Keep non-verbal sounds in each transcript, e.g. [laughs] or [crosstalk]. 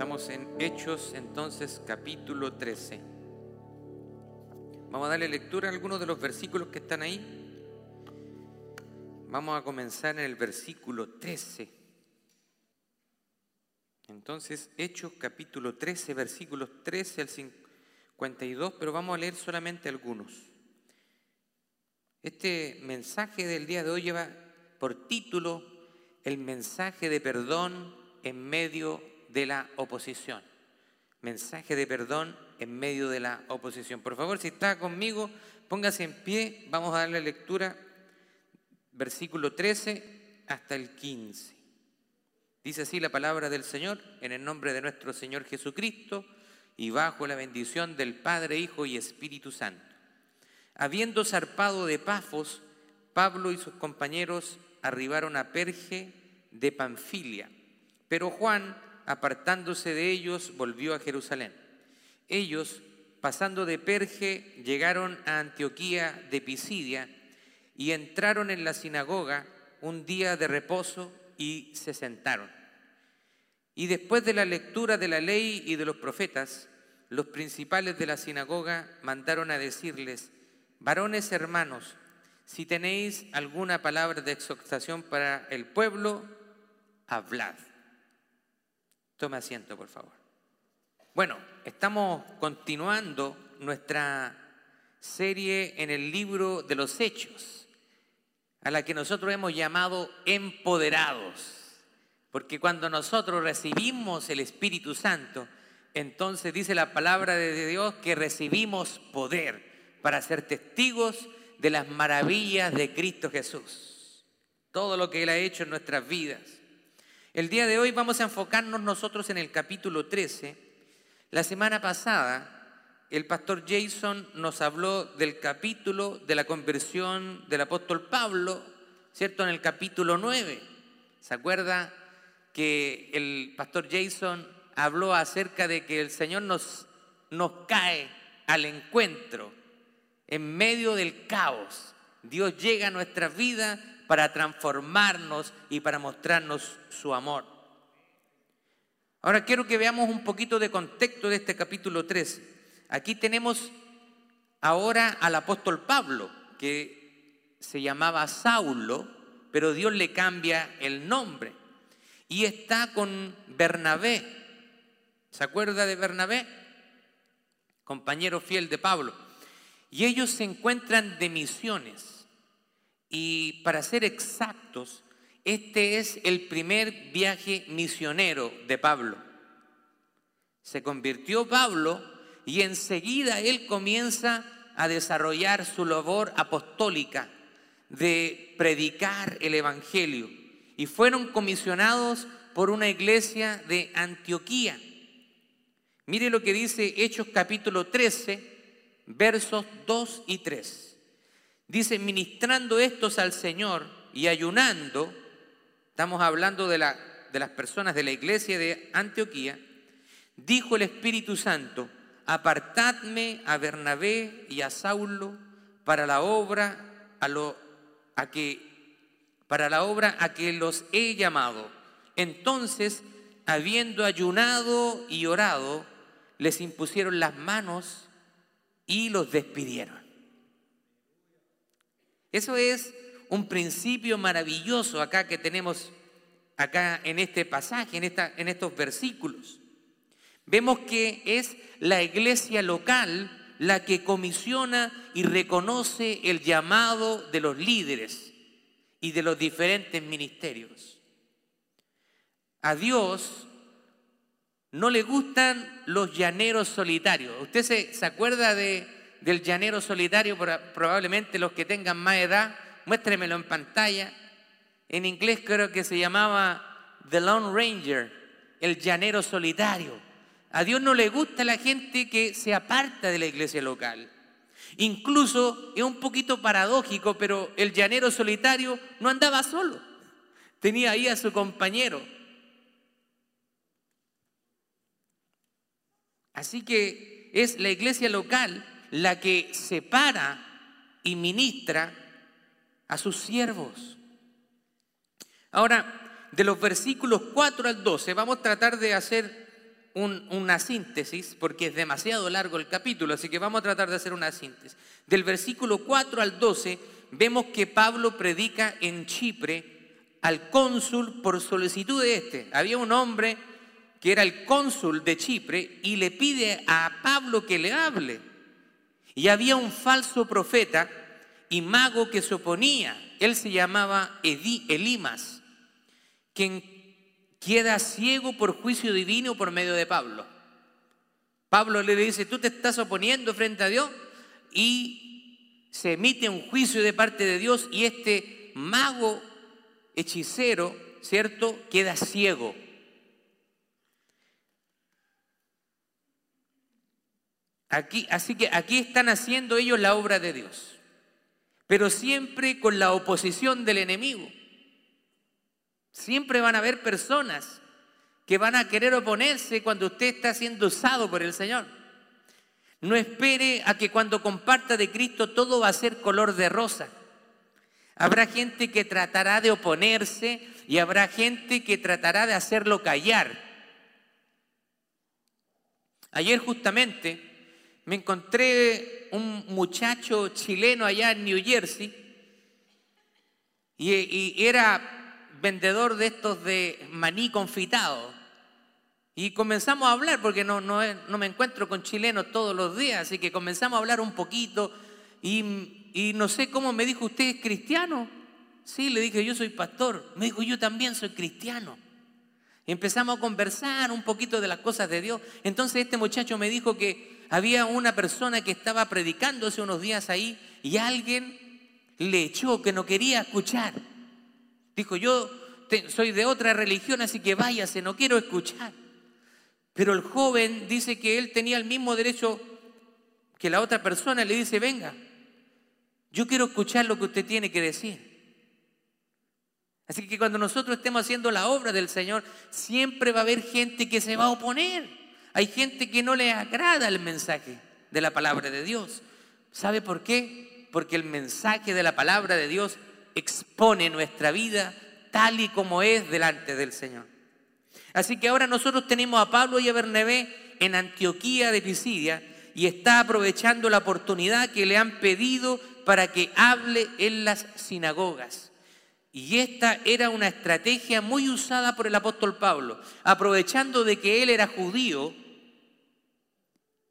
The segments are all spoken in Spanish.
Estamos en Hechos entonces capítulo 13. Vamos a darle lectura a algunos de los versículos que están ahí. Vamos a comenzar en el versículo 13. Entonces, Hechos capítulo 13, versículos 13 al 52, pero vamos a leer solamente algunos. Este mensaje del día de hoy lleva por título el mensaje de perdón en medio de la oposición. Mensaje de perdón en medio de la oposición. Por favor, si está conmigo, póngase en pie, vamos a darle lectura, versículo 13 hasta el 15. Dice así la palabra del Señor, en el nombre de nuestro Señor Jesucristo y bajo la bendición del Padre, Hijo y Espíritu Santo. Habiendo zarpado de Pafos, Pablo y sus compañeros arribaron a Perge de Panfilia, pero Juan, apartándose de ellos, volvió a Jerusalén. Ellos, pasando de Perge, llegaron a Antioquía de Pisidia y entraron en la sinagoga un día de reposo y se sentaron. Y después de la lectura de la ley y de los profetas, los principales de la sinagoga mandaron a decirles, varones hermanos, si tenéis alguna palabra de exhortación para el pueblo, hablad. Tome asiento, por favor. Bueno, estamos continuando nuestra serie en el libro de los Hechos, a la que nosotros hemos llamado empoderados. Porque cuando nosotros recibimos el Espíritu Santo, entonces dice la palabra de Dios que recibimos poder para ser testigos de las maravillas de Cristo Jesús. Todo lo que Él ha hecho en nuestras vidas. El día de hoy vamos a enfocarnos nosotros en el capítulo 13. La semana pasada el pastor Jason nos habló del capítulo de la conversión del apóstol Pablo, ¿cierto? En el capítulo 9. ¿Se acuerda que el pastor Jason habló acerca de que el Señor nos, nos cae al encuentro en medio del caos? Dios llega a nuestra vida para transformarnos y para mostrarnos su amor. Ahora quiero que veamos un poquito de contexto de este capítulo 13. Aquí tenemos ahora al apóstol Pablo, que se llamaba Saulo, pero Dios le cambia el nombre. Y está con Bernabé. ¿Se acuerda de Bernabé? Compañero fiel de Pablo. Y ellos se encuentran de misiones. Y para ser exactos, este es el primer viaje misionero de Pablo. Se convirtió Pablo y enseguida él comienza a desarrollar su labor apostólica de predicar el Evangelio. Y fueron comisionados por una iglesia de Antioquía. Mire lo que dice Hechos capítulo 13, versos 2 y 3. Dice, ministrando estos al Señor y ayunando, estamos hablando de, la, de las personas de la iglesia de Antioquía, dijo el Espíritu Santo, apartadme a Bernabé y a Saulo para la obra lo, a que, para la obra a que los he llamado. Entonces, habiendo ayunado y orado, les impusieron las manos y los despidieron. Eso es un principio maravilloso acá que tenemos acá en este pasaje, en, esta, en estos versículos. Vemos que es la iglesia local la que comisiona y reconoce el llamado de los líderes y de los diferentes ministerios. A Dios no le gustan los llaneros solitarios. ¿Usted se, se acuerda de, del llanero solitario, probablemente los que tengan más edad, muéstremelo en pantalla. En inglés creo que se llamaba The Lone Ranger, el llanero solitario. A Dios no le gusta la gente que se aparta de la iglesia local. Incluso es un poquito paradójico, pero el llanero solitario no andaba solo. Tenía ahí a su compañero. Así que es la iglesia local la que separa y ministra a sus siervos. Ahora, de los versículos 4 al 12, vamos a tratar de hacer una síntesis, porque es demasiado largo el capítulo, así que vamos a tratar de hacer una síntesis. Del versículo 4 al 12 vemos que Pablo predica en Chipre al cónsul por solicitud de este. Había un hombre que era el cónsul de Chipre y le pide a Pablo que le hable. Y había un falso profeta y mago que se oponía. Él se llamaba Elimas, quien queda ciego por juicio divino por medio de Pablo. Pablo le dice, tú te estás oponiendo frente a Dios y se emite un juicio de parte de Dios y este mago hechicero, ¿cierto?, queda ciego. Aquí, así que aquí están haciendo ellos la obra de Dios, pero siempre con la oposición del enemigo. Siempre van a haber personas que van a querer oponerse cuando usted está siendo usado por el Señor. No espere a que cuando comparta de Cristo todo va a ser color de rosa. Habrá gente que tratará de oponerse y habrá gente que tratará de hacerlo callar. Ayer justamente me encontré un muchacho chileno allá en New Jersey y, era vendedor de estos de maní confitado. Y comenzamos a hablar, porque no, no, no me encuentro con chilenos todos los días, así que comenzamos a hablar un poquito. Y, no sé cómo me dijo, ¿usted es cristiano? Sí, le dije, yo soy pastor. Me dijo, yo también soy cristiano. Empezamos a conversar un poquito de las cosas de Dios. Entonces este muchacho me dijo que había una persona que estaba predicando hace unos días ahí y alguien le echó que no quería escuchar. Dijo, yo soy de otra religión, así que váyase, no quiero escuchar. Pero el joven dice que él tenía el mismo derecho que la otra persona, le dice, venga, yo quiero escuchar lo que usted tiene que decir. Así que cuando nosotros estemos haciendo la obra del Señor, siempre va a haber gente que se va a oponer. Hay gente que no le agrada el mensaje de la palabra de Dios. ¿Sabe por qué? Porque el mensaje de la palabra de Dios expone nuestra vida tal y como es delante del Señor. Así que ahora nosotros tenemos a Pablo y a Bernabé en Antioquía de Pisidia y está aprovechando la oportunidad que le han pedido para que hable en las sinagogas. Y esta era una estrategia muy usada por el apóstol Pablo, aprovechando de que él era judío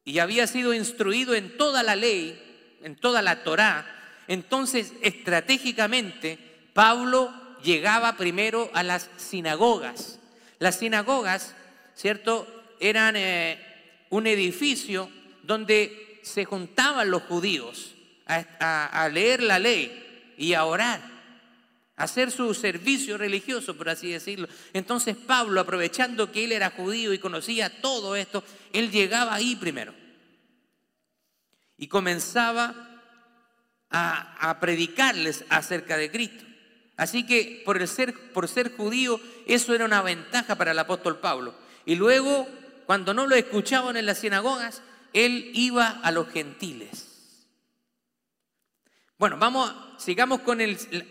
y había sido instruido en toda la ley, en toda la Torá, entonces, estratégicamente, Pablo llegaba primero a las sinagogas. Las sinagogas, ¿cierto? Eran eh, un edificio donde se juntaban los judíos a, leer la ley y a orar, hacer su servicio religioso, por así decirlo. Entonces Pablo, aprovechando que él era judío y conocía todo esto, él llegaba ahí primero. Y comenzaba a, predicarles acerca de Cristo. Así que por, ser, por ser judío, eso era una ventaja para el apóstol Pablo. Y luego, cuando no lo escuchaban en las sinagogas, él iba a los gentiles. Bueno, vamos, sigamos con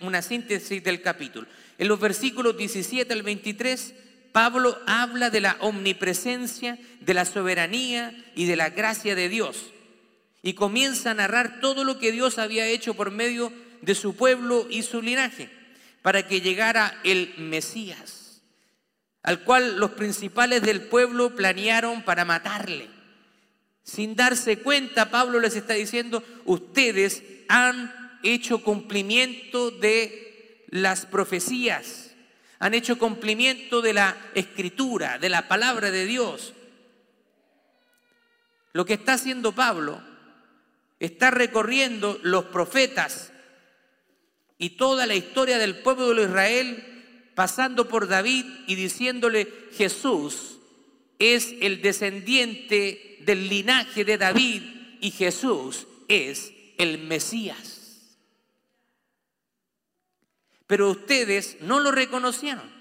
una síntesis del capítulo. En los versículos 17 al 23, Pablo habla de la omnipresencia, de la soberanía y de la gracia de Dios y comienza a narrar todo lo que Dios había hecho por medio de su pueblo y su linaje para que llegara el Mesías, al cual los principales del pueblo planearon para matarle. Sin darse cuenta, Pablo les está diciendo, ustedes han hecho cumplimiento de las profecías, han hecho cumplimiento de la escritura, de la palabra de Dios. Lo que está haciendo Pablo está recorriendo los profetas y toda la historia del pueblo de Israel, pasando por David y diciéndole, Jesús es el descendiente del linaje de David y Jesús es el Mesías. Pero ustedes no lo reconocieron.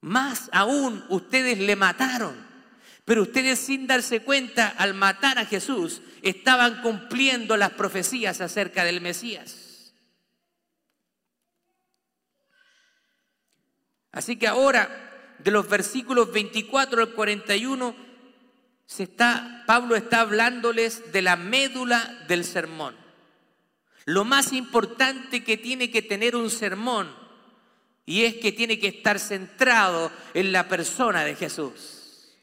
Más aún, ustedes le mataron. Pero ustedes sin darse cuenta, al matar a Jesús, estaban cumpliendo las profecías acerca del Mesías. Así que ahora de los versículos 24 al 41, se está, Pablo está hablándoles de la médula del sermón. Lo más importante que tiene que tener un sermón y es que tiene que estar centrado en la persona de Jesús.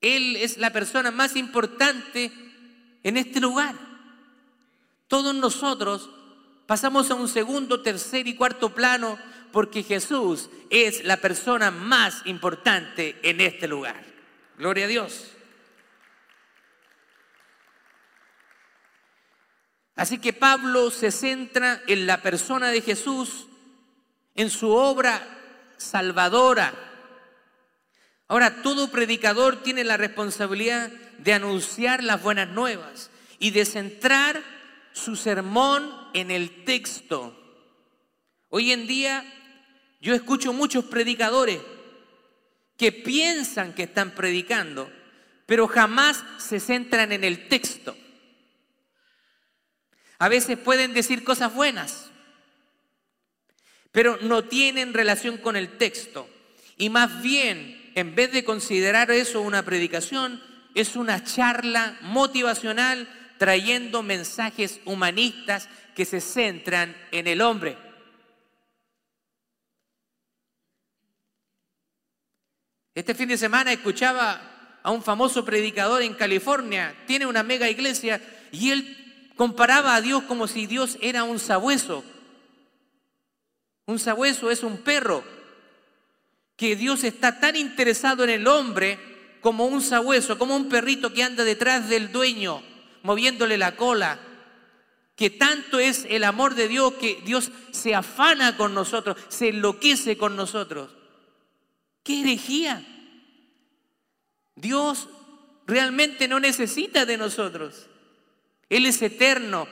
Él es la persona más importante en este lugar. Todos nosotros pasamos a un segundo, tercer y cuarto plano porque Jesús es la persona más importante en este lugar. Gloria a Dios. Así que Pablo se centra en la persona de Jesús, en su obra salvadora. Ahora, todo predicador tiene la responsabilidad de anunciar las buenas nuevas y de centrar su sermón en el texto. Hoy en día yo escucho muchos predicadores que piensan que están predicando, pero jamás se centran en el texto. A veces pueden decir cosas buenas, pero no tienen relación con el texto. Y más bien, en vez de considerar eso una predicación, es una charla motivacional trayendo mensajes humanistas que se centran en el hombre. Este fin de semana escuchaba a un famoso predicador en California, tiene una mega iglesia, y él comparaba a Dios como si Dios era un sabueso. Un sabueso es un perro, que Dios está tan interesado en el hombre como un sabueso, como un perrito que anda detrás del dueño, moviéndole la cola, que tanto es el amor de Dios que Dios se afana con nosotros, se enloquece con nosotros. ¡Qué herejía! Dios realmente no necesita de nosotros. Él es eterno,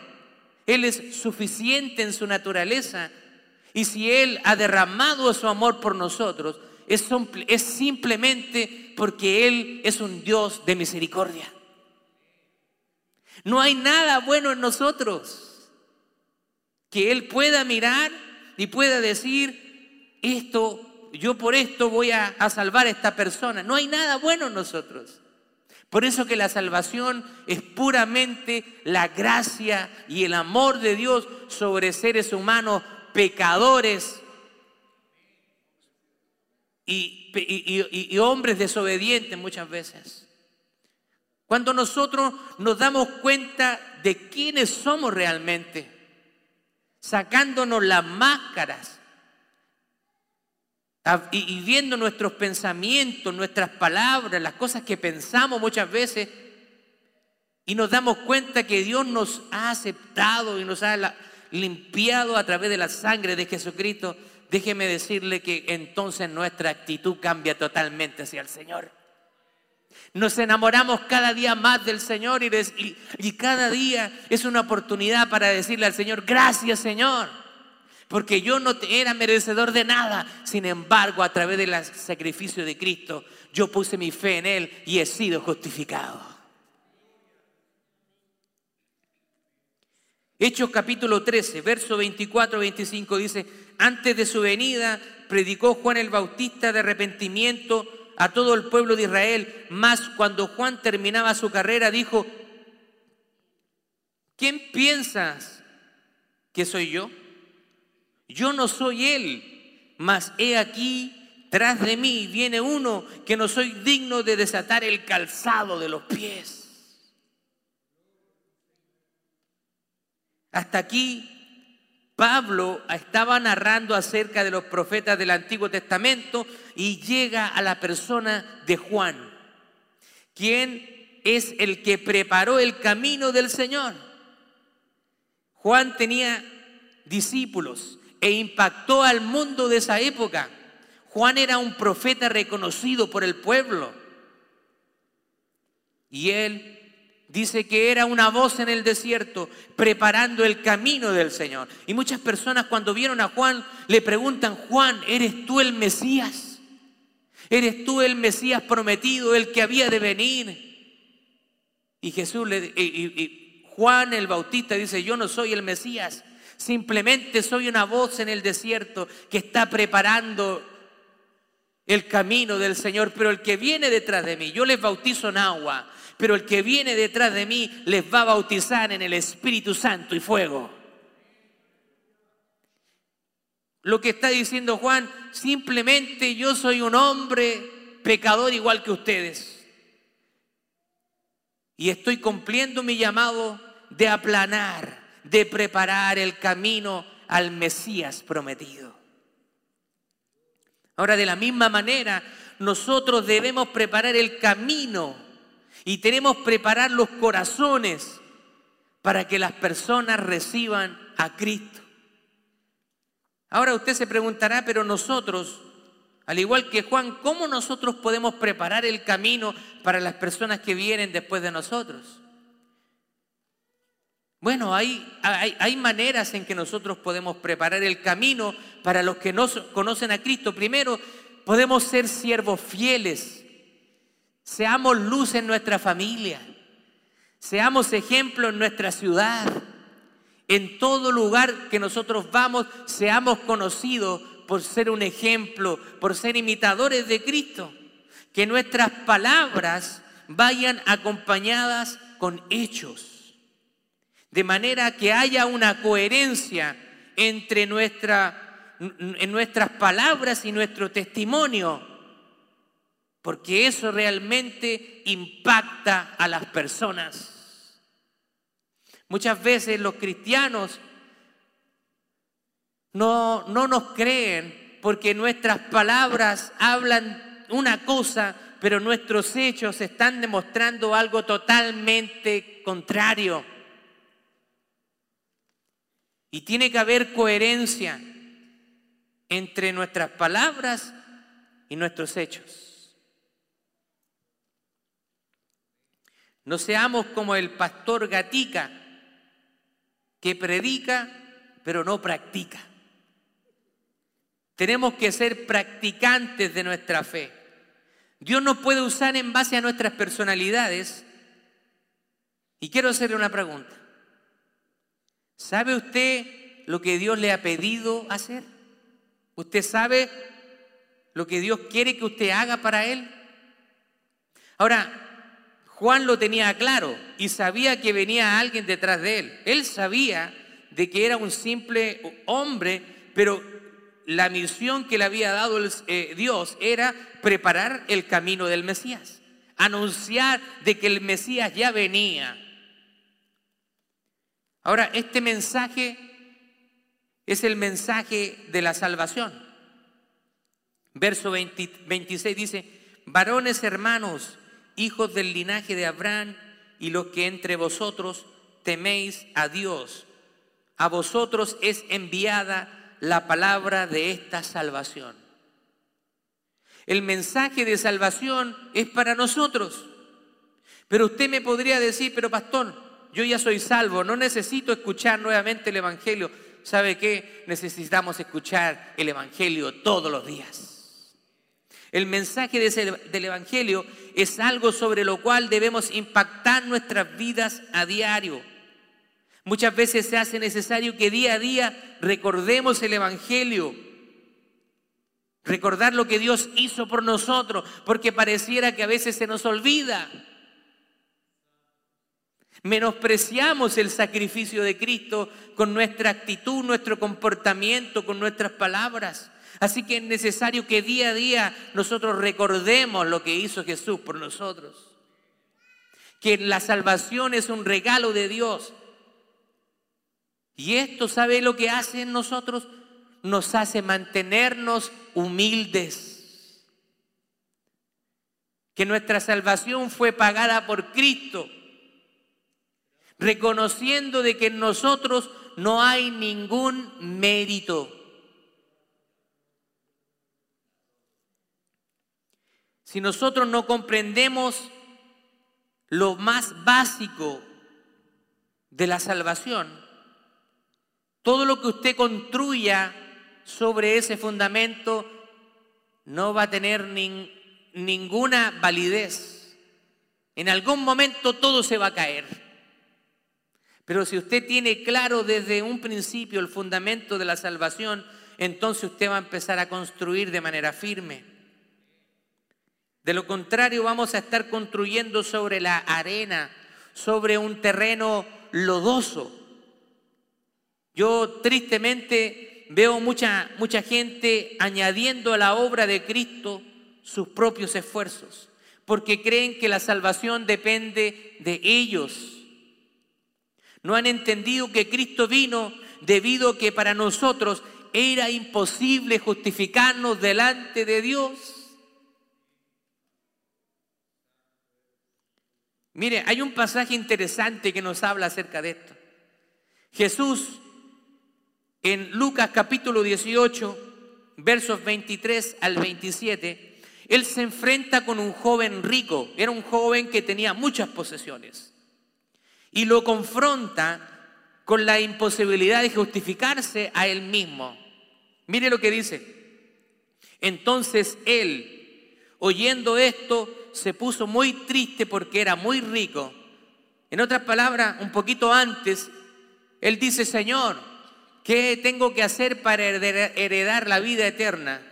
Él es suficiente en su naturaleza. Y si Él ha derramado su amor por nosotros, es, simplemente porque Él es un Dios de misericordia. No hay nada bueno en nosotros que Él pueda mirar y pueda decir, esto yo por esto voy a, salvar a esta persona. No hay nada bueno en nosotros. Por eso que la salvación es puramente la gracia y el amor de Dios sobre seres humanos pecadores y, hombres desobedientes muchas veces. Cuando nosotros nos damos cuenta de quiénes somos realmente, sacándonos las máscaras y, viendo nuestros pensamientos, nuestras palabras, las cosas que pensamos muchas veces, y nos damos cuenta que Dios nos ha aceptado y nos ha limpiado a través de la sangre de Jesucristo, déjeme decirle que entonces nuestra actitud cambia totalmente hacia el Señor. Nos enamoramos cada día más del Señor y, cada día es una oportunidad para decirle al Señor, gracias Señor porque yo no era merecedor de nada. Sin embargo, a través del sacrificio de Cristo, yo puse mi fe en Él y he sido justificado. Hechos capítulo 13, verso 24-25 dice, antes de su venida predicó Juan el Bautista de arrepentimiento a todo el pueblo de Israel, mas cuando Juan terminaba su carrera dijo, ¿quién piensas que soy yo? Yo no soy Él, mas he aquí, tras de mí viene uno que no soy digno de desatar el calzado de los pies. Hasta aquí Pablo estaba narrando acerca de los profetas del Antiguo Testamento y llega a la persona de Juan, quien es el que preparó el camino del Señor. Juan tenía discípulos, e impactó al mundo de esa época. Juan era un profeta reconocido por el pueblo. Y él dice que era una voz en el desierto preparando el camino del Señor. Y muchas personas cuando vieron a Juan le preguntan, Juan, ¿eres tú el Mesías? ¿Eres tú el Mesías prometido, el que había de venir? Y Jesús le, y Juan el Bautista dice, yo no soy el Mesías, Simplemente soy una voz en el desierto que está preparando el camino del Señor, pero el que viene detrás de mí, yo les bautizo en agua, pero el que viene detrás de mí les va a bautizar en el Espíritu Santo y fuego. Lo que está diciendo Juan, simplemente yo soy un hombre pecador igual que ustedes. Y estoy cumpliendo mi llamado de aplanar, de preparar el camino al Mesías prometido. Ahora, de la misma manera, nosotros debemos preparar el camino y tenemos que preparar los corazones para que las personas reciban a Cristo. Ahora usted se preguntará, pero nosotros, al igual que Juan, ¿cómo nosotros podemos preparar el camino para las personas que vienen después de nosotros? Bueno, hay, hay, maneras en que nosotros podemos preparar el camino para los que no conocen a Cristo. Primero, podemos ser siervos fieles. Seamos luz en nuestra familia. Seamos ejemplo en nuestra ciudad. En todo lugar que nosotros vamos, seamos conocidos por ser un ejemplo, por ser imitadores de Cristo. Que nuestras palabras vayan acompañadas con hechos de manera que haya una coherencia entre nuestra, en nuestras palabras y nuestro testimonio, porque eso realmente impacta a las personas. Muchas veces los cristianos no, no nos creen porque nuestras palabras hablan una cosa, pero nuestros hechos están demostrando algo totalmente contrario. Y tiene que haber coherencia entre nuestras palabras y nuestros hechos. No seamos como el pastor Gatica, que predica pero no practica. Tenemos que ser practicantes de nuestra fe. Dios nos puede usar en base a nuestras personalidades. Y quiero hacerle una pregunta. ¿Sabe usted lo que Dios le ha pedido hacer? ¿Usted sabe lo que Dios quiere que usted haga para Él? Ahora, Juan lo tenía claro y sabía que venía alguien detrás de él. Él sabía de que era un simple hombre, pero la misión que le había dado eh, Dios era preparar el camino del Mesías, anunciar de que el Mesías ya venía. Ahora, este mensaje es el mensaje de la salvación. Verso 26 dice, varones hermanos, hijos del linaje de Abraham, y los que entre vosotros teméis a Dios, a vosotros es enviada la palabra de esta salvación. El mensaje de salvación es para nosotros. Pero usted me podría decir, pero pastor, yo ya soy salvo, no necesito escuchar nuevamente el Evangelio. ¿Sabe qué? Necesitamos escuchar el Evangelio todos los días. El mensaje del Evangelio es algo sobre lo cual debemos impactar nuestras vidas a diario. Muchas veces se hace necesario que día a día recordemos el Evangelio. Recordar lo que Dios hizo por nosotros, porque pareciera que a veces se nos olvida. Menospreciamos el sacrificio de Cristo con nuestra actitud, nuestro comportamiento, con nuestras palabras. Así que es necesario que día a día nosotros recordemos lo que hizo Jesús por nosotros. Que la salvación es un regalo de Dios. Y esto, ¿sabe lo que hace en nosotros? Nos hace mantenernos humildes. Que nuestra salvación fue pagada por Cristo reconociendo de que en nosotros no hay ningún mérito. Si nosotros no comprendemos lo más básico de la salvación, todo lo que usted construya sobre ese fundamento no va a tener ninguna validez. En algún momento todo se va a caer. Pero si usted tiene claro desde un principio el fundamento de la salvación, entonces usted va a empezar a construir de manera firme. De lo contrario vamos a estar construyendo sobre la arena, sobre un terreno lodoso. Yo tristemente veo mucha, mucha gente añadiendo a la obra de Cristo sus propios esfuerzos, porque creen que la salvación depende de ellos. No han entendido que Cristo vino debido a que para nosotros era imposible justificarnos delante de Dios. Mire, hay un pasaje interesante que nos habla acerca de esto. Jesús en Lucas capítulo 18, versos 23 al 27, él se enfrenta con un joven rico, era un joven que tenía muchas posesiones, y lo confronta con la imposibilidad de justificarse a él mismo. Mire lo que dice. Entonces él, oyendo esto, se puso muy triste porque era muy rico. En otras palabras, un poquito antes, él dice, Señor, ¿qué tengo que hacer para heredar la vida eterna?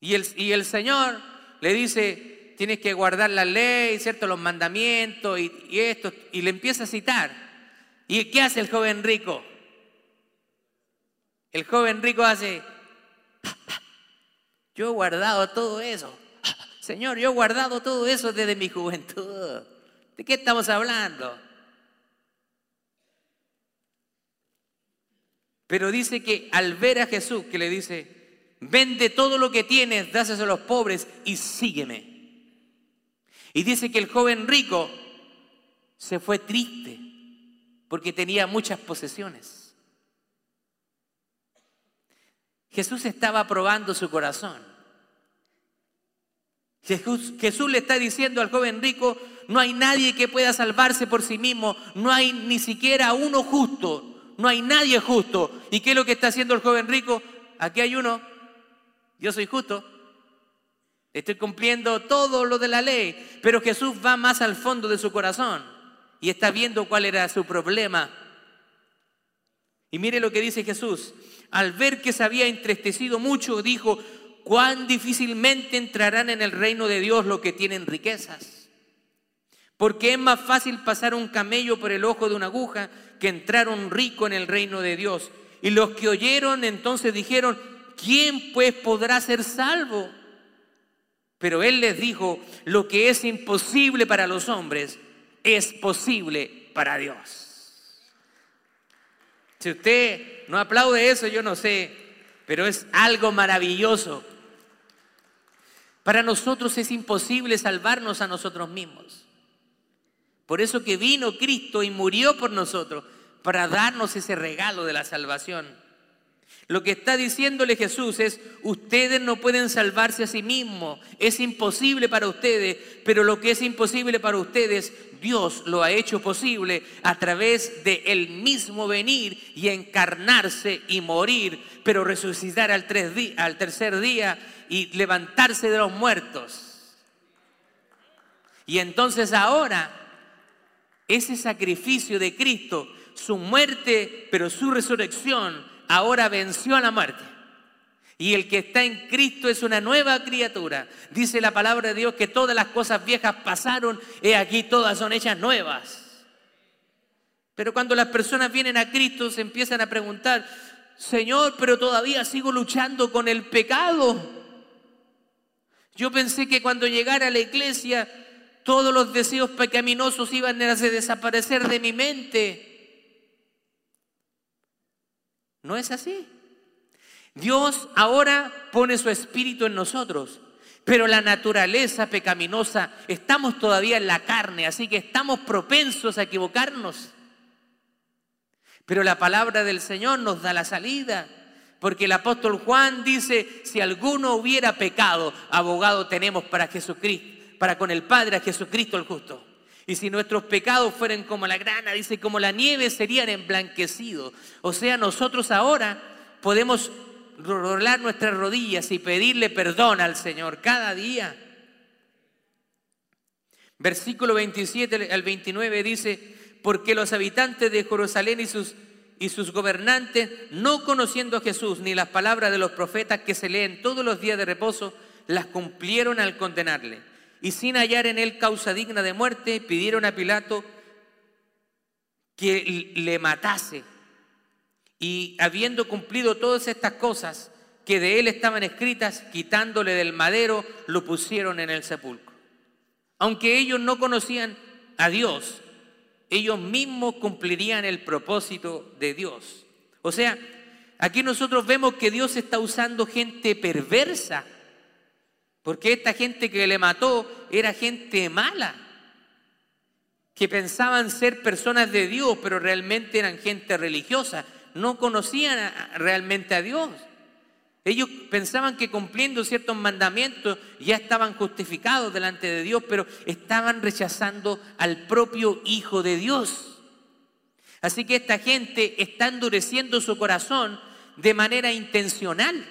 Y el, y el Señor le dice, tienes que guardar la ley, ¿cierto? Los mandamientos y, esto. Y le empieza a citar. ¿Y qué hace el joven rico? El joven rico hace, yo he guardado todo eso. Señor, yo he guardado todo eso desde mi juventud. ¿De qué estamos hablando? Pero dice que al ver a Jesús, que le dice, vende todo lo que tienes, dáselo a los pobres y sígueme. Y dice que el joven rico se fue triste porque tenía muchas posesiones. Jesús estaba probando su corazón. Jesús, le está diciendo al joven rico, no hay nadie que pueda salvarse por sí mismo, no hay ni siquiera uno justo, no hay nadie justo. ¿Y qué es lo que está haciendo el joven rico? Aquí hay uno, yo soy justo, Estoy cumpliendo todo lo de la ley, pero Jesús va más al fondo de su corazón y está viendo cuál era su problema. Y mire lo que dice Jesús. Al ver que se había entristecido mucho, dijo, cuán difícilmente entrarán en el reino de Dios los que tienen riquezas. Porque es más fácil pasar un camello por el ojo de una aguja que entrar un rico en el reino de Dios. Y los que oyeron entonces dijeron, ¿quién pues podrá ser salvo? Pero Él les dijo, lo que es imposible para los hombres es posible para Dios. Si usted no aplaude eso, yo no sé, pero es algo maravilloso. Para nosotros es imposible salvarnos a nosotros mismos. Por eso que vino Cristo y murió por nosotros, para darnos ese regalo de la salvación. Lo que está diciéndole Jesús es, ustedes no pueden salvarse a sí mismos, es imposible para ustedes, pero lo que es imposible para ustedes, Dios lo ha hecho posible a través de él mismo venir y encarnarse y morir, pero resucitar al, al tercer día y levantarse de los muertos. Y entonces ahora, ese sacrificio de Cristo, su muerte, pero su resurrección, ahora venció a la muerte. Y el que está en Cristo es una nueva criatura. Dice la palabra de Dios que todas las cosas viejas pasaron y aquí todas son hechas nuevas. Pero cuando las personas vienen a Cristo se empiezan a preguntar, Señor, pero todavía sigo luchando con el pecado. Yo pensé que cuando llegara a la iglesia todos los deseos pecaminosos iban a desaparecer de mi mente. No es así. Dios ahora pone su espíritu en nosotros, pero la naturaleza pecaminosa, estamos todavía en la carne, así que estamos propensos a equivocarnos. Pero la palabra del Señor nos da la salida, porque el apóstol Juan dice, si alguno hubiera pecado, abogado tenemos para Jesucristo, para con el Padre a Jesucristo el justo. Y si nuestros pecados fueran como la grana, dice, como la nieve, serían emblanquecidos. O sea, nosotros ahora podemos rolar nuestras rodillas y pedirle perdón al Señor cada día. Versículo 27 al 29 dice, porque los habitantes de Jerusalén y sus, y sus gobernantes, no conociendo a Jesús ni las palabras de los profetas que se leen todos los días de reposo, las cumplieron al condenarle. Y sin hallar en él causa digna de muerte, pidieron a Pilato que le matase. Y habiendo cumplido todas estas cosas que de él estaban escritas, quitándole del madero, lo pusieron en el sepulcro. Aunque ellos no conocían a Dios, ellos mismos cumplirían el propósito de Dios. O sea, aquí nosotros vemos que Dios está usando gente perversa, porque esta gente que le mató era gente mala, que pensaban ser personas de Dios, pero realmente eran gente religiosa, no conocían realmente a Dios. Ellos pensaban que cumpliendo ciertos mandamientos ya estaban justificados delante de Dios, pero estaban rechazando al propio Hijo de Dios. Así que esta gente está endureciendo su corazón de manera intencional.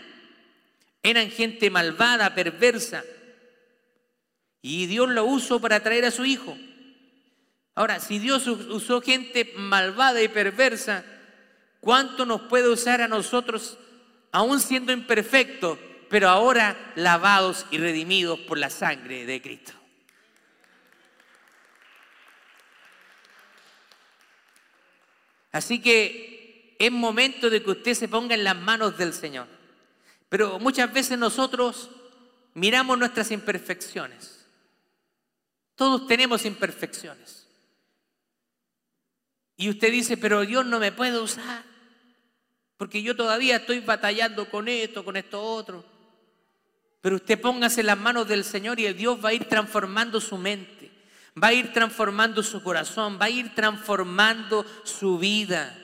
Eran gente malvada, perversa. Y Dios lo usó para traer a su Hijo. Ahora, si Dios usó gente malvada y perversa, ¿cuánto nos puede usar a nosotros aún siendo imperfectos, pero ahora lavados y redimidos por la sangre de Cristo. Así que es momento de que usted se ponga en las manos del Señor. Pero muchas veces nosotros miramos nuestras imperfecciones. Todos tenemos imperfecciones. Y usted dice, pero Dios no me puede usar. Porque yo todavía estoy batallando con esto, con esto otro. Pero usted póngase en las manos del Señor y el Dios va a ir transformando su mente, va a ir transformando su corazón, va a ir transformando su vida.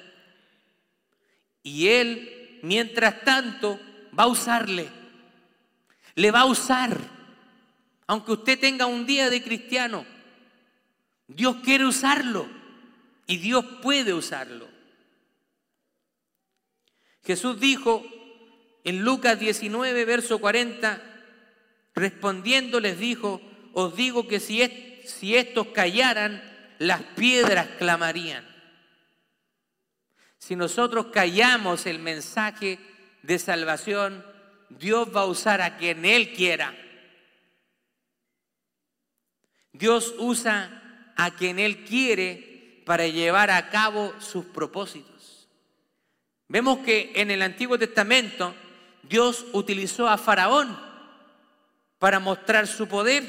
Y Él, mientras tanto, va a usarle. Le va a usar. Aunque usted tenga un día de cristiano, Dios quiere usarlo y Dios puede usarlo. Jesús dijo en Lucas 19, verso 40, respondiendo les dijo, os digo que si, si estos callaran, las piedras clamarían. Si nosotros callamos el mensaje de salvación, Dios va a usar a quien Él quiera. Dios usa a quien Él quiere para llevar a cabo sus propósitos. Vemos que en el Antiguo Testamento Dios utilizó a Faraón para mostrar su poder.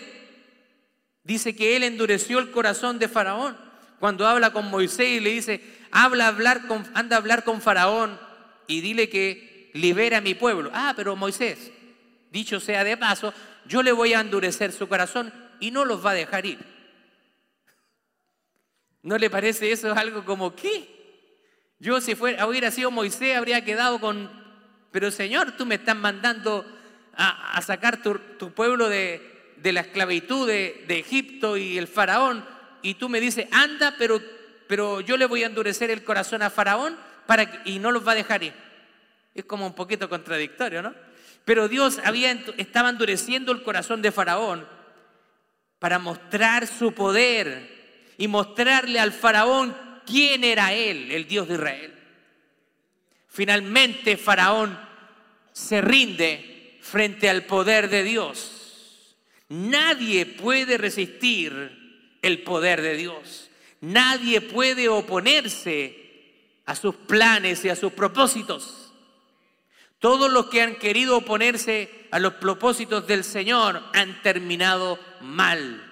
Dice que él endureció el corazón de Faraón cuando habla con Moisés y le dice, habla hablar con, anda a hablar con Faraón y dile que libera a mi pueblo. Ah, pero Moisés, dicho sea de paso, yo le voy a endurecer su corazón y no los va a dejar ir. ¿No le parece eso algo como qué? Yo si fuera, hubiera sido Moisés habría quedado con, pero Señor, tú me estás mandando a, sacar tu, pueblo de, la esclavitud de, Egipto y el faraón, y tú me dices, anda, pero, pero yo le voy a endurecer el corazón a faraón para, y no los va a dejar ir. Es como un poquito contradictorio, ¿no? Pero Dios había, estaba endureciendo el corazón de faraón para mostrar su poder y mostrarle al faraón quién era él, el Dios de Israel. Finalmente Faraón se rinde frente al poder de Dios. Nadie puede resistir el poder de Dios. Nadie puede oponerse a sus planes y a sus propósitos. Todos los que han querido oponerse a los propósitos del Señor han terminado mal.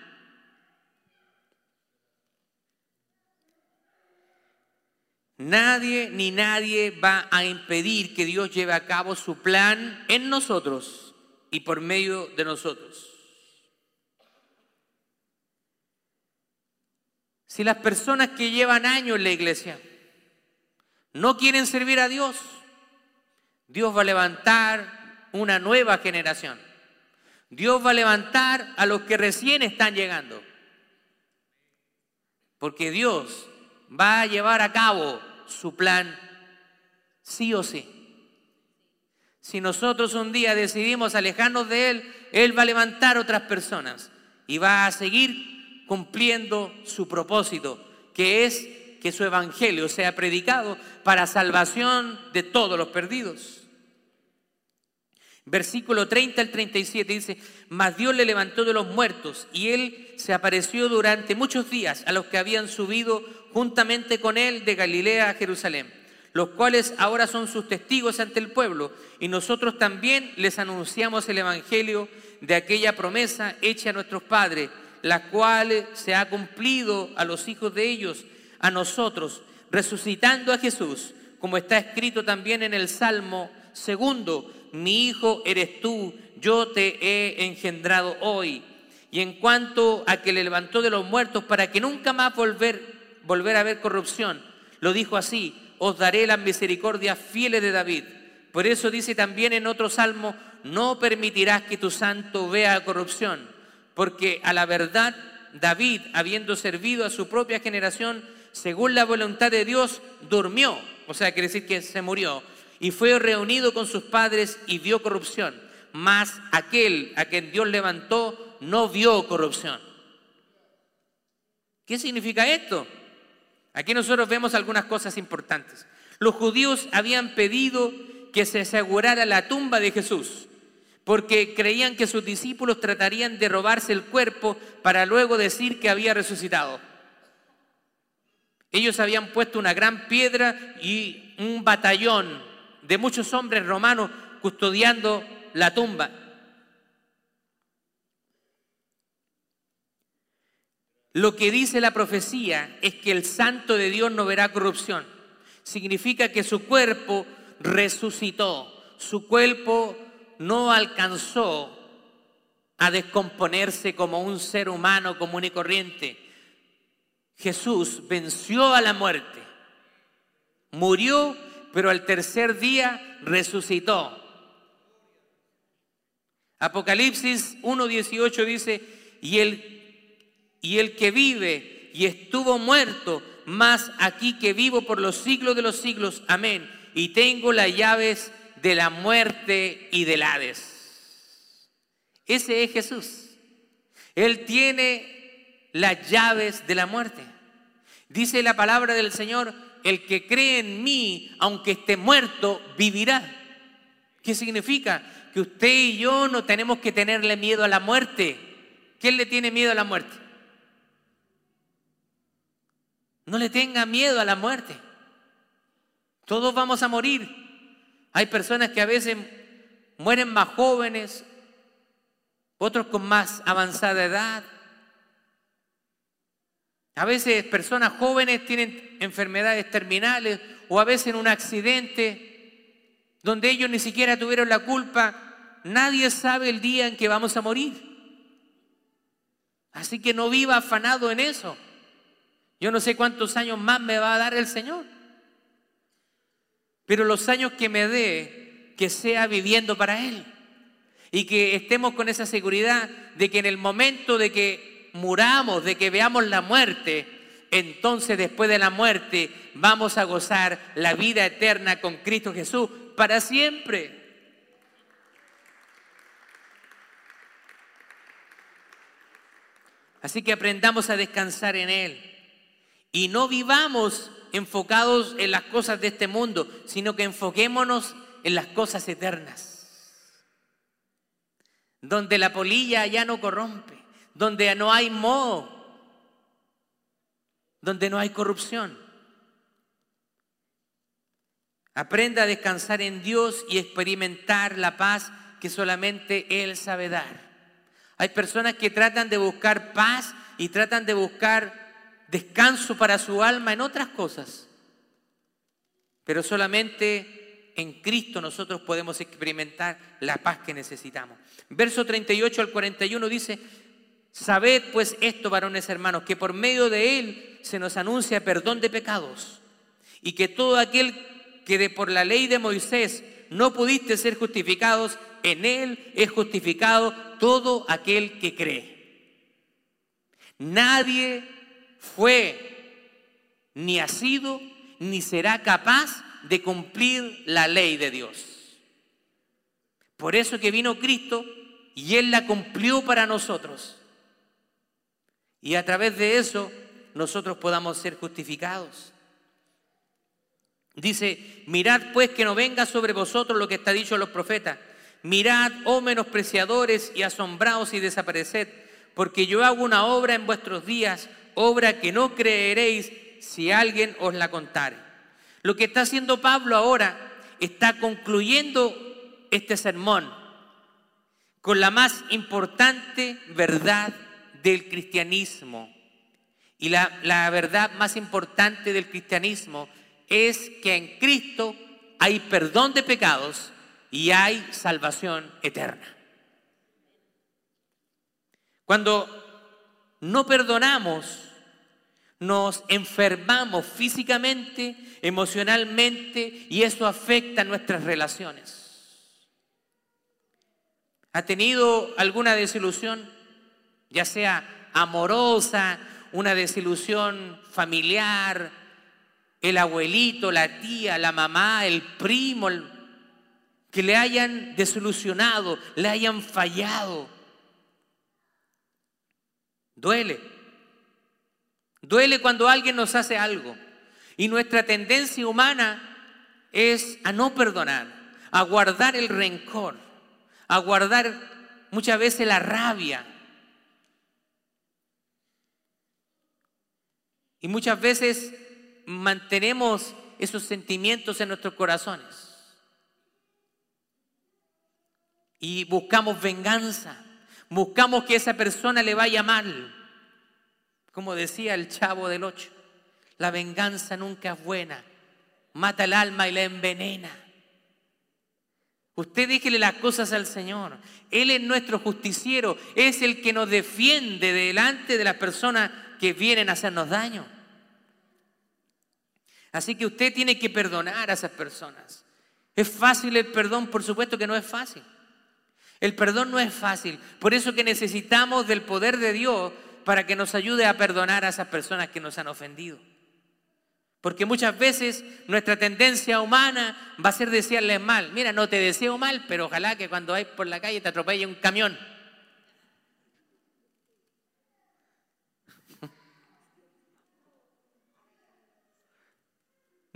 Nadie ni nadie va a impedir que Dios lleve a cabo su plan en nosotros y por medio de nosotros. Si las personas que llevan años en la iglesia no quieren servir a Dios, Dios va a levantar una nueva generación. Dios va a levantar a los que recién están llegando. Porque Dios va a llevar a cabo su plan sí o sí. Si nosotros un día decidimos alejarnos de Él, Él va a levantar otras personas y va a seguir cumpliendo su propósito, que es que su evangelio sea predicado para salvación de todos los perdidos. Versículo 30 al 37 dice, mas Dios le levantó de los muertos y él se apareció durante muchos días a los que habían subido juntamente con él de Galilea a Jerusalén, los cuales ahora son sus testigos ante el pueblo y nosotros también les anunciamos el Evangelio de aquella promesa hecha a nuestros padres, la cual se ha cumplido a los hijos de ellos, a nosotros, resucitando a Jesús, como está escrito también en el Salmo segundo, mi hijo eres tú, yo te he engendrado hoy. Y en cuanto a que le levantó de los muertos para que nunca más volver, volver a ver corrupción, lo dijo así, os daré las misericordias fieles de David. Por eso dice también en otro salmo, no permitirás que tu santo vea corrupción, porque a la verdad David, habiendo servido a su propia generación, según la voluntad de Dios, durmió, o sea, quiere decir que se murió, y fue reunido con sus padres y vio corrupción. Mas aquel a quien Dios levantó no vio corrupción. ¿Qué significa esto? Aquí nosotros vemos algunas cosas importantes. Los judíos habían pedido que se asegurara la tumba de Jesús, porque creían que sus discípulos tratarían de robarse el cuerpo para luego decir que había resucitado. Ellos habían puesto una gran piedra y un batallón de muchos hombres romanos custodiando la tumba. Lo que dice la profecía es que el santo de Dios no verá corrupción. Significa que su cuerpo resucitó, su cuerpo no alcanzó a descomponerse como un ser humano común y corriente. Jesús venció a la muerte, murió pero al tercer día resucitó. Apocalipsis 1.18 dice, y el, y el que vive y estuvo muerto, más aquí que vivo por los siglos de los siglos, amén, y tengo las llaves de la muerte y del Hades. Ese es Jesús. Él tiene las llaves de la muerte. Dice la palabra del Señor, el que cree en mí, aunque esté muerto, vivirá. ¿Qué significa? Que usted y yo no tenemos que tenerle miedo a la muerte. ¿Quién le tiene miedo a la muerte? No le tenga miedo a la muerte. Todos vamos a morir. Hay personas que a veces mueren más jóvenes, otros con más avanzada edad, a veces personas jóvenes tienen enfermedades terminales o a veces en un accidente donde ellos ni siquiera tuvieron la culpa. Nadie sabe el día en que vamos a morir. Así que no viva afanado en eso. Yo no sé cuántos años más me va a dar el Señor. Pero los años que me dé, que sea viviendo para Él. Y que estemos con esa seguridad de que en el momento de que muramos, de que veamos la muerte, entonces después de la muerte vamos a gozar la vida eterna con Cristo Jesús para siempre. Así que aprendamos a descansar en Él y no vivamos enfocados en las cosas de este mundo, sino que enfoquémonos en las cosas eternas, donde la polilla ya no corrompe donde no hay moho, donde no hay corrupción. Aprenda a descansar en Dios y experimentar la paz que solamente Él sabe dar. Hay personas que tratan de buscar paz y tratan de buscar descanso para su alma en otras cosas. Pero solamente en Cristo nosotros podemos experimentar la paz que necesitamos. Verso 38 al 41 dice, Sabed pues esto, varones hermanos, que por medio de él se nos anuncia perdón de pecados y que todo aquel que de por la ley de Moisés no pudiste ser justificados, en él es justificado todo aquel que cree. Nadie fue, ni ha sido, ni será capaz de cumplir la ley de Dios. Por eso que vino Cristo y Él la cumplió para nosotros. Y a través de eso nosotros podamos ser justificados. Dice, mirad pues que no venga sobre vosotros lo que está dicho a los profetas. Mirad, oh menospreciadores y asombrados y desapareced, porque yo hago una obra en vuestros días, obra que no creeréis si alguien os la contare. Lo que está haciendo Pablo ahora está concluyendo este sermón con la más importante verdad del cristianismo. Y la, la, verdad más importante del cristianismo es que en Cristo hay perdón de pecados y hay salvación eterna. Cuando no perdonamos, nos enfermamos físicamente, emocionalmente y eso afecta nuestras relaciones. ¿Ha tenido alguna desilusión, ya sea amorosa, una desilusión familiar, el abuelito, la tía, la mamá, el primo, que le hayan desilusionado, le hayan fallado? Duele. Duele cuando alguien nos hace algo. Y nuestra tendencia humana es a no perdonar, a guardar el rencor, a guardar muchas veces la rabia. Y muchas veces mantenemos esos sentimientos en nuestros corazones. Y buscamos venganza, buscamos que esa persona le vaya mal. Como decía el chavo del ocho, la venganza nunca es buena, mata el alma y la envenena. Usted déjele las cosas al Señor. Él es nuestro justiciero, es el que nos defiende delante de las personas que vienen a hacernos daño. Así que usted tiene que perdonar a esas personas. ¿Es fácil el perdón? Por supuesto que no es fácil. El perdón no es fácil. Por eso que necesitamos del poder de Dios para que nos ayude a perdonar a esas personas que nos han ofendido. Porque muchas veces nuestra tendencia humana va a ser desearles mal. Mira, no te deseo mal, pero ojalá que cuando vayas por la calle te atropelle un camión.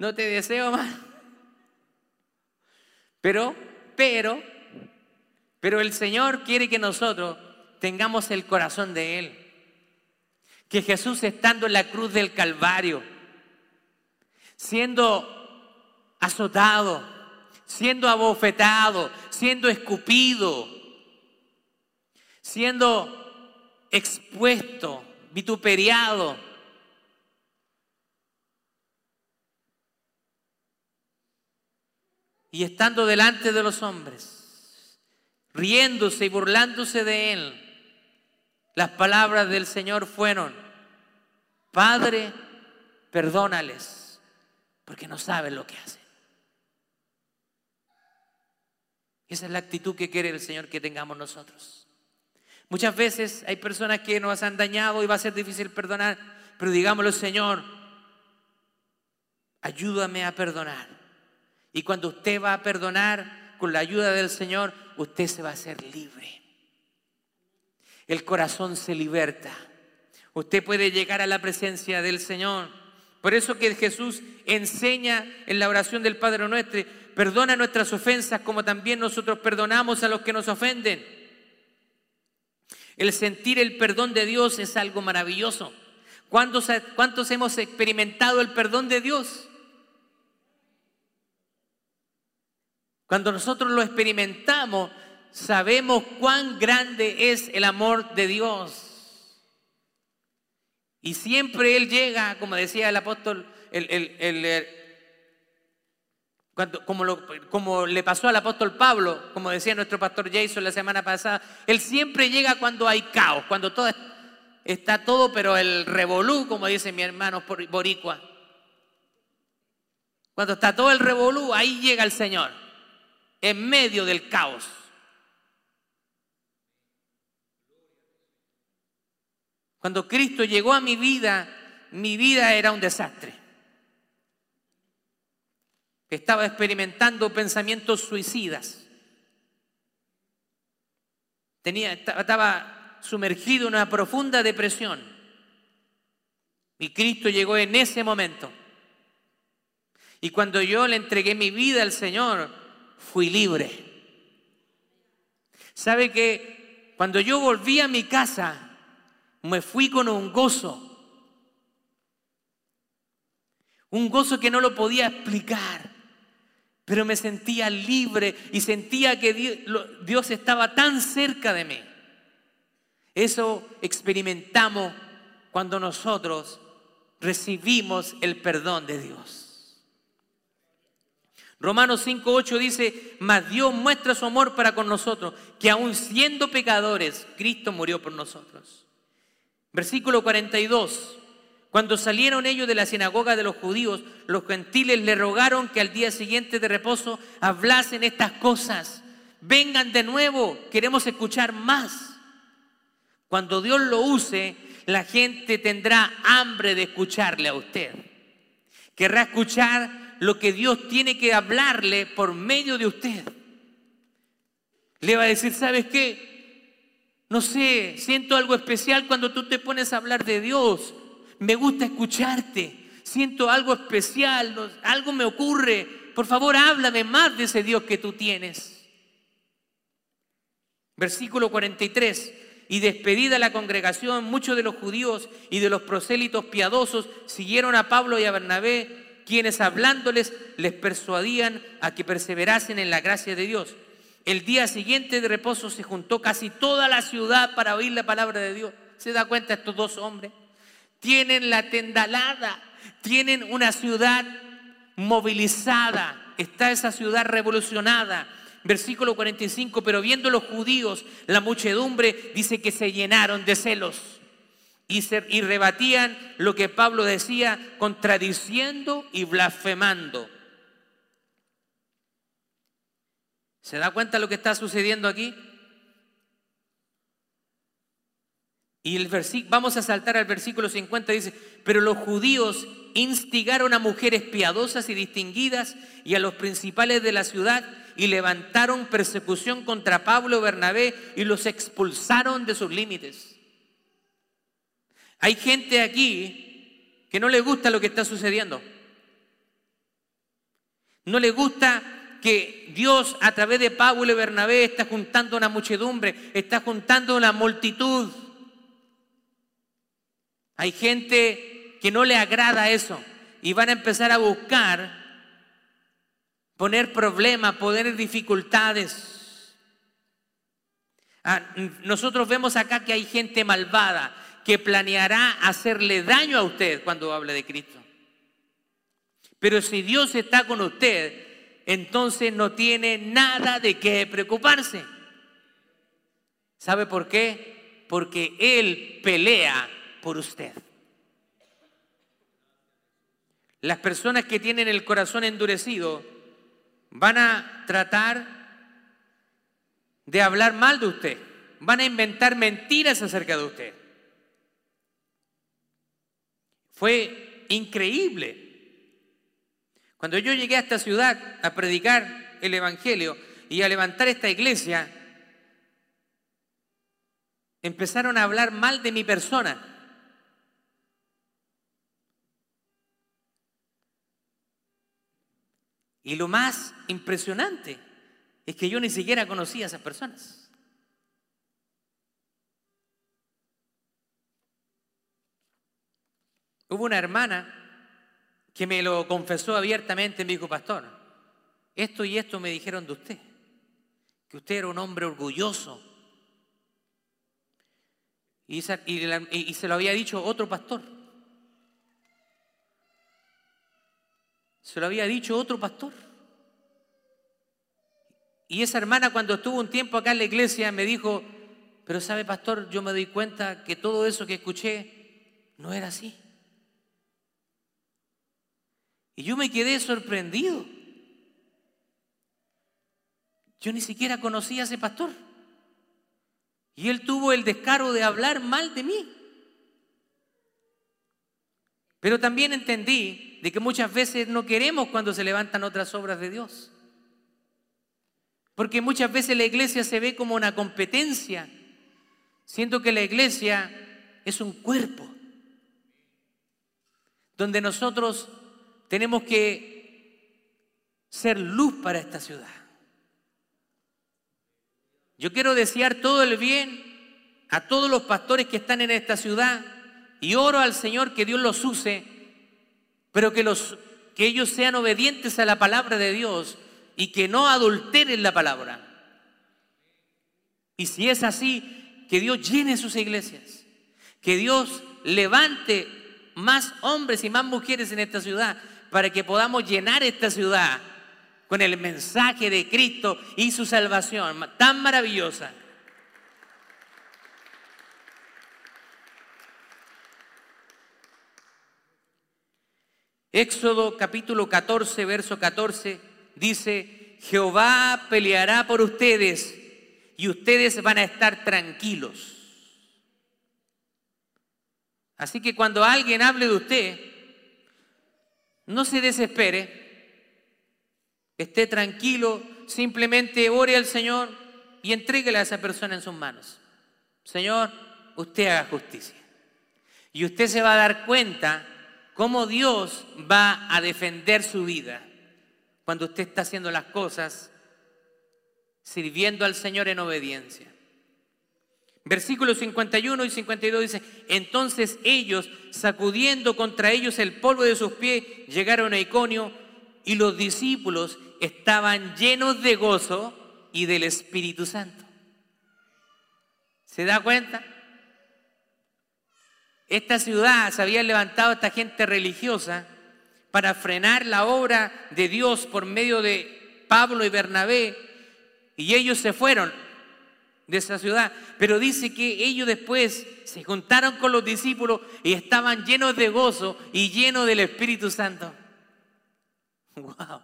No te deseo mal. Pero, pero, pero el Señor quiere que nosotros tengamos el corazón de Él que Jesús estando en la cruz del Calvario, siendo azotado, siendo abofetado, siendo escupido, siendo expuesto, vituperiado, y estando delante de los hombres, riéndose y burlándose de él, las palabras del Señor fueron, Padre, perdónales, porque no saben lo que hacen. Esa es la actitud que quiere el Señor que tengamos nosotros. Muchas veces hay personas que nos han dañado y va a ser difícil perdonar, pero digámoslo, Señor, ayúdame a perdonar. Y cuando usted va a perdonar con la ayuda del Señor, usted se va a hacer libre. El corazón se liberta usted puede llegar a la presencia del Señor. Por eso que Jesús enseña en la oración del Padre Nuestro, perdona nuestras ofensas como también nosotros perdonamos a los que nos ofenden. El sentir el perdón de Dios es algo maravilloso. ¿Cuántos, cuántos hemos experimentado el perdón de Dios? Cuando nosotros lo experimentamos, sabemos cuán grande es el amor de Dios. Y siempre Él llega, como decía el apóstol, cuando, como, como le pasó al apóstol Pablo, como decía nuestro pastor Jason la semana pasada, Él siempre llega cuando hay caos, cuando todo está todo, pero el revolú, como dice mi hermano Boricua. Cuando está todo el revolú, ahí llega el Señor, en medio del caos. Cuando Cristo llegó a mi vida, mi vida era un desastre. Estaba experimentando pensamientos suicidas. Tenía, estaba sumergido en una profunda depresión. Y Cristo llegó en ese momento. Y cuando yo le entregué mi vida al Señor, fui libre. Sabe que cuando yo volví a mi casa, me fui con un gozo. Un gozo que no lo podía explicar, pero me sentía libre y sentía que Dios estaba tan cerca de mí. Eso experimentamos cuando nosotros recibimos el perdón de Dios. Romanos 5.8 dice, mas Dios muestra su amor para con nosotros, que aun siendo pecadores, Cristo murió por nosotros. Versículo 42. Cuando salieron ellos de la sinagoga de los judíos, los gentiles le rogaron que al día siguiente de reposo hablasen estas cosas. Vengan de nuevo, queremos escuchar más. Cuando Dios lo use, la gente tendrá hambre de escucharle a usted. Querrá escuchar lo que Dios tiene que hablarle por medio de usted. Le va a decir, ¿sabes qué? No sé, siento algo especial cuando tú te pones a hablar de Dios. Me gusta escucharte. Siento algo especial, algo me ocurre. Por favor, háblame más de ese Dios que tú tienes. Versículo 43 y despedida la congregación, muchos de los judíos y de los prosélitos piadosos siguieron a Pablo y a Bernabé, quienes hablándoles les persuadían a que perseverasen en la gracia de Dios. El día siguiente de reposo se juntó casi toda la ciudad para oír la palabra de Dios. ¿Se da cuenta estos dos hombres? Tienen la tendalada, tienen una ciudad movilizada, está esa ciudad revolucionada versículo 45, pero viendo los judíos la muchedumbre, dice que se llenaron de celos y, rebatían lo que Pablo decía, contradiciendo y blasfemando. ¿Se da cuenta lo que está sucediendo aquí? Y el vamos a saltar al versículo 50, dice, pero los judíos instigaron a mujeres piadosas y distinguidas y a los principales de la ciudad y levantaron persecución contra Pablo Bernabé y los expulsaron de sus límites. Hay gente aquí que no le gusta lo que está sucediendo. No le gusta que Dios a través de Pablo y Bernabé está juntando una muchedumbre, está juntando una multitud. Hay gente que no le agrada eso y van a empezar a buscar poner problemas, poner dificultades. Ah, nosotros vemos acá que hay gente malvada que planeará hacerle daño a usted cuando hable de Cristo. Pero si Dios está con usted, entonces no tiene nada de qué preocuparse. ¿Sabe por qué? Porque Él pelea por usted. Las personas que tienen el corazón endurecido van a tratar de hablar mal de usted, van a inventar mentiras acerca de usted. Fue increíble. Cuando yo llegué a esta ciudad a predicar el Evangelio y a levantar esta iglesia, empezaron a hablar mal de mi persona. Y lo más impresionante es que yo ni siquiera conocía a esas personas. Hubo una hermana que me lo confesó abiertamente, me dijo, pastor, esto y esto me dijeron de usted, que usted era un hombre orgulloso. Y, se lo había dicho otro pastor. Se lo había dicho otro pastor. Y esa hermana cuando estuvo un tiempo acá en la iglesia me dijo, pero sabe pastor, yo me doy cuenta que todo eso que escuché no era así. Y yo me quedé sorprendido. Yo ni siquiera conocía a ese pastor. Y él tuvo el descaro de hablar mal de mí. Pero también entendí de que muchas veces no queremos cuando se levantan otras obras de Dios. Porque muchas veces la iglesia se ve como una competencia, siendo que la iglesia es un cuerpo, donde nosotros tenemos que ser luz para esta ciudad. Yo quiero desear todo el bien a todos los pastores que están en esta ciudad y oro al Señor que Dios los use, pero que, los, que ellos sean obedientes a la palabra de Dios y que no adulteren la palabra. Y si es así, que Dios llene sus iglesias, que Dios levante más hombres y más mujeres en esta ciudad para que podamos llenar esta ciudad con el mensaje de Cristo y su salvación tan maravillosa. Éxodo capítulo 14, verso 14 dice, Jehová peleará por ustedes y ustedes van a estar tranquilos. Así que cuando alguien hable de usted, no se desespere, esté tranquilo, simplemente ore al Señor y entréguele a esa persona en sus manos. Señor, usted haga justicia. Y usted se va a dar cuenta cómo Dios va a defender su vida cuando usted está haciendo las cosas sirviendo al Señor en obediencia. Versículos 51 y 52 dice, entonces ellos, sacudiendo contra ellos el polvo de sus pies, llegaron a Iconio y los discípulos estaban llenos de gozo y del Espíritu Santo. ¿Se da cuenta? Esta ciudad se había levantado esta gente religiosa para frenar la obra de Dios por medio de Pablo y Bernabé y ellos se fueron de esa ciudad. Pero dice que ellos después se juntaron con los discípulos y estaban llenos de gozo y llenos del Espíritu Santo. [laughs] ¡Wow!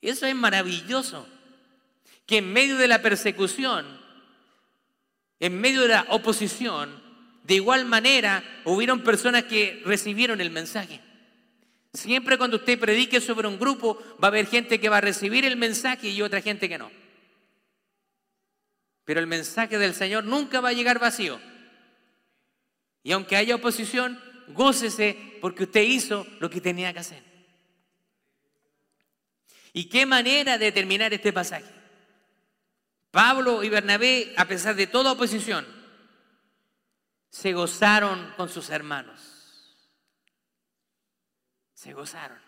Eso es maravilloso. Que en medio de la persecución, en medio de la oposición, de igual manera hubieron personas que recibieron el mensaje. Siempre cuando usted predique sobre un grupo, va a haber gente que va a recibir el mensaje y otra gente que no. Pero el mensaje del Señor nunca va a llegar vacío. Y aunque haya oposición, gócese porque usted hizo lo que tenía que hacer. ¿Y qué manera de terminar este pasaje? Pablo y Bernabé, a pesar de toda oposición, se gozaron con sus hermanos. Se gozaron.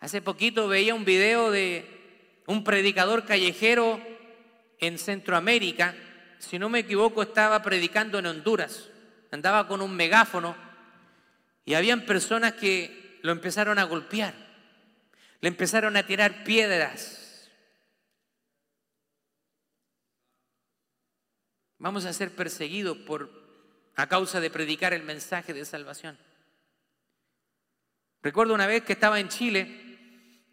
Hace poquito veía un video de un predicador callejero en Centroamérica, si no me equivoco, estaba predicando en Honduras, andaba con un megáfono y habían personas que lo empezaron a golpear, le empezaron a tirar piedras. Vamos a ser perseguidos por a causa de predicar el mensaje de salvación. Recuerdo una vez que estaba en Chile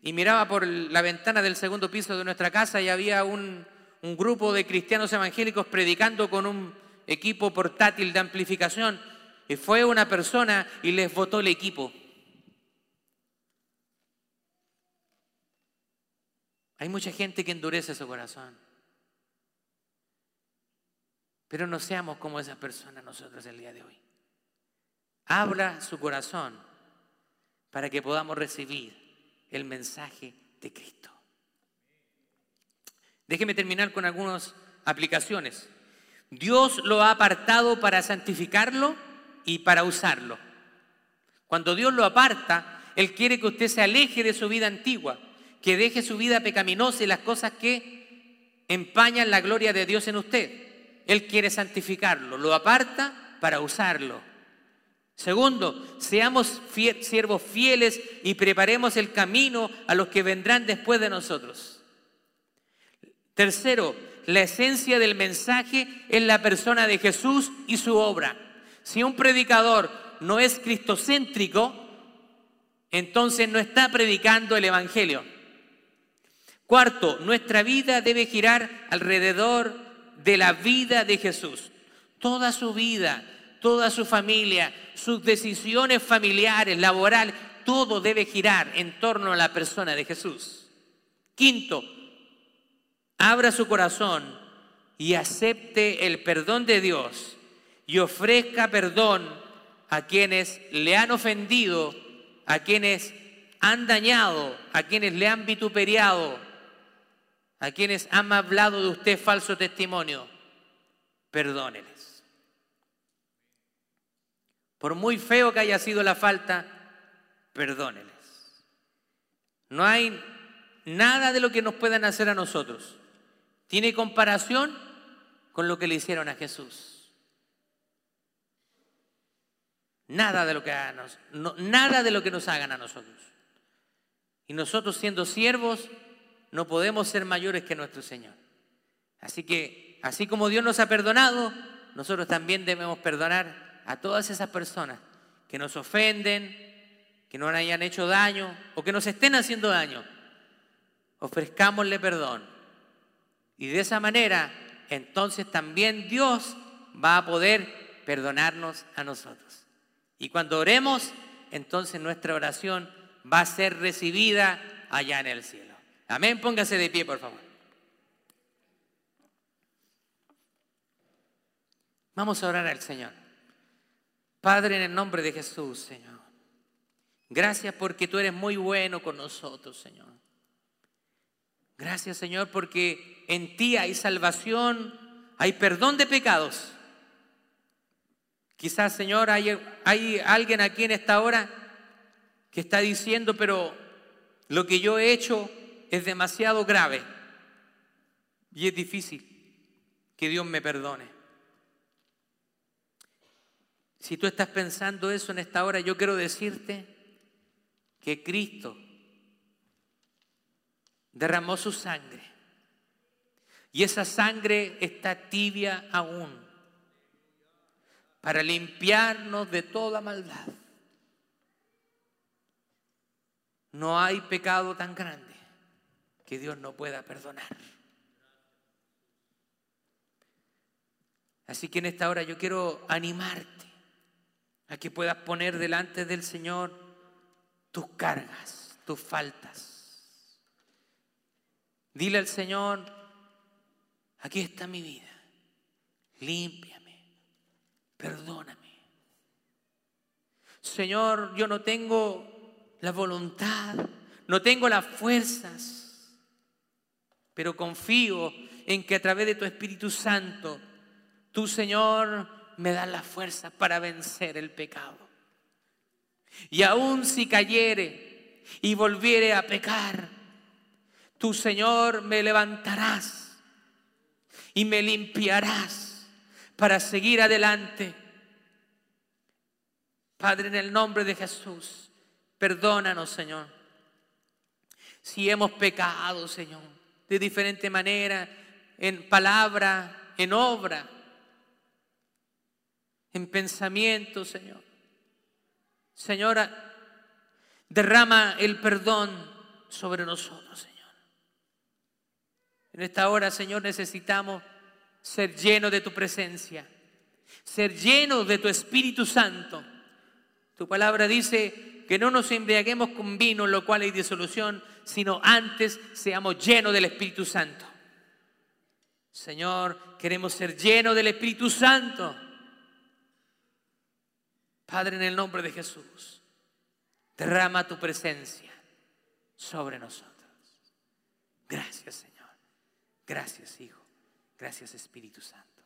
y miraba por la ventana del segundo piso de nuestra casa y había un, grupo de cristianos evangélicos predicando con un equipo portátil de amplificación. Y fue una persona y les votó el equipo. Hay mucha gente que endurece su corazón. Pero no seamos como esas personas nosotros el día de hoy. Abra su corazón para que podamos recibir el mensaje de Cristo. Déjeme terminar con algunas aplicaciones. Dios lo ha apartado para santificarlo y para usarlo. Cuando Dios lo aparta, Él quiere que usted se aleje de su vida antigua, que deje su vida pecaminosa y las cosas que empañan la gloria de Dios en usted. Él quiere santificarlo, lo aparta para usarlo. Segundo, seamos siervos fieles y preparemos el camino a los que vendrán después de nosotros. Tercero, la esencia del mensaje es la persona de Jesús y su obra. Si un predicador no es cristocéntrico, entonces no está predicando el Evangelio. Cuarto, nuestra vida debe girar alrededor de la vida de Jesús. Toda su vida, toda su familia, sus decisiones familiares, laborales, todo debe girar en torno a la persona de Jesús. Quinto, abra su corazón y acepte el perdón de Dios y ofrezca perdón a quienes le han ofendido, a quienes han dañado, a quienes le han vituperiado. a quienes han hablado de usted falso testimonio, perdóneles. Por muy feo que haya sido la falta, perdóneles. No hay nada de lo que nos puedan hacer a nosotros. Tiene comparación con lo que le hicieron a Jesús. Nada de lo que, nada de lo que nos hagan a nosotros. Y nosotros siendo siervos no podemos ser mayores que nuestro Señor. Así que, así como Dios nos ha perdonado, nosotros también debemos perdonar a todas esas personas que nos ofenden, que nos hayan hecho daño o que nos estén haciendo daño. Ofrezcámosle perdón. Y de esa manera, entonces también Dios va a poder perdonarnos a nosotros. Y cuando oremos, entonces nuestra oración va a ser recibida allá en el cielo. Amén, póngase de pie, por favor. Vamos a orar al Señor. Padre, en el nombre de Jesús, Señor. Gracias porque tú eres muy bueno con nosotros, Señor. Gracias, Señor, porque en ti hay salvación, hay perdón de pecados. Quizás, Señor, hay, hay alguien aquí en esta hora que está diciendo, pero lo que yo he hecho es demasiado grave y es difícil que Dios me perdone. Si tú estás pensando eso en esta hora, yo quiero decirte que Cristo derramó su sangre y esa sangre está tibia aún para limpiarnos de toda maldad. No hay pecado tan grande que Dios no pueda perdonar. Así que en esta hora yo quiero animarte a que puedas poner delante del Señor tus cargas, tus faltas. Dile al Señor, aquí está mi vida, límpiame, perdóname. Señor, yo no tengo la voluntad, no tengo las fuerzas pero confío en que a través de tu Espíritu Santo, tu Señor me da la fuerza para vencer el pecado. Y aun si cayere y volviere a pecar, tu Señor me levantarás y me limpiarás para seguir adelante. Padre, en el nombre de Jesús, perdónanos, Señor, si hemos pecado, Señor de diferente manera, en palabra, en obra, en pensamiento, Señor. Señora, derrama el perdón sobre nosotros, Señor. En esta hora, Señor, necesitamos ser llenos de tu presencia, ser llenos de tu Espíritu Santo. Tu palabra dice que no nos embriaguemos con vino, en lo cual hay disolución, sino antes seamos llenos del Espíritu Santo. Señor, queremos ser llenos del Espíritu Santo. Padre, en el nombre de Jesús, derrama tu presencia sobre nosotros. Gracias, Señor. Gracias, Hijo. Gracias, Espíritu Santo.